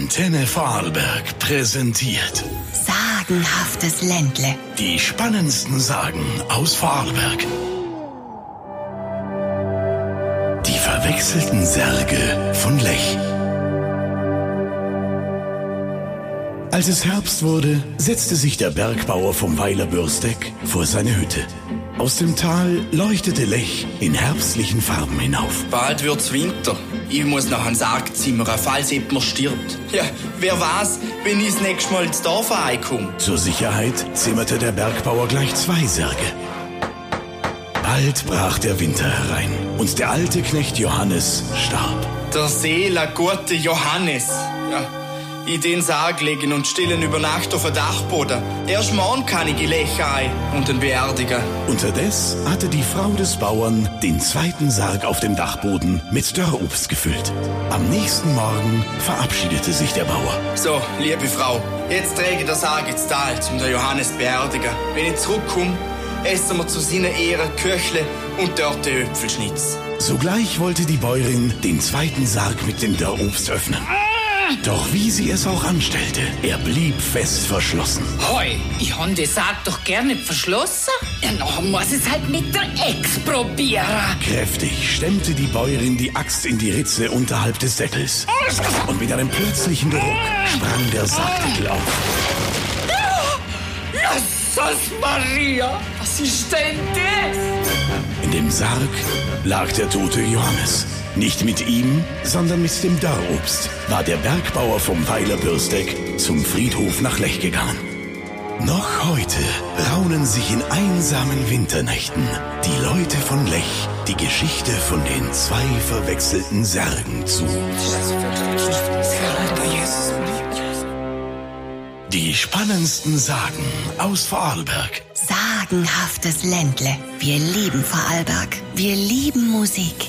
Antenne Vorarlberg präsentiert Sagenhaftes Ländle. die spannendsten Sagen aus Vorarlberg. Die verwechselten Särge von Lech. Als es Herbst wurde, setzte sich der Bergbauer vom Weiler Bürsteck vor seine Hütte. Aus dem Tal leuchtete Lech in herbstlichen Farben hinauf. Bald wird's Winter. Ich muss nach einem Sarg zimmern, falls jemand stirbt. Ja, wer weiß, wenn ich das nächste Mal ins Dorf reinkomme. Zur Sicherheit zimmerte der Bergbauer gleich zwei Särge. Bald brach der Winter herein und der alte Knecht Johannes starb. Der Seele gute Johannes. Ja, in den Sarg legen und stillen über Nacht auf den Dachboden. Erst morgen kann ich die Lecher ein und den beerdigen. Unterdes hatte die Frau des Bauern den zweiten Sarg auf dem Dachboden mit Dörrobst gefüllt. Am nächsten Morgen verabschiedete sich der Bauer. So, liebe Frau, jetzt träge der Sarg ins Tal, zum der Johannes beerdigen. Wenn ich zurückkomme, essen wir zu seiner Ehre Köchle und dort den Öpfelschnitz. Sogleich wollte die Bäuerin den zweiten Sarg mit dem Dörrobst öffnen. Doch wie sie es auch anstellte, er blieb fest verschlossen. Hoi, ich han die Sarg doch gerne verschlossen. Ja, noch muss es halt mit der Ex probieren. Kräftig stemmte die Bäuerin die Axt in die Ritze unterhalb des Deckels. Und mit einem plötzlichen Geruch sprang der Sargdeckel auf. Jesus Maria, was ist denn das? In dem Sarg lag der tote Johannes. Nicht mit ihm, sondern mit dem Dörrobst war der Bergbauer vom Weiler Bürsteck zum Friedhof nach Lech gegangen. Noch heute raunen sich in einsamen Winternächten die Leute von Lech die Geschichte von den zwei verwechselten Särgen zu. Die spannendsten Sagen aus Vorarlberg. Sagenhaftes Ländle. Wir lieben Vorarlberg. Wir lieben Musik.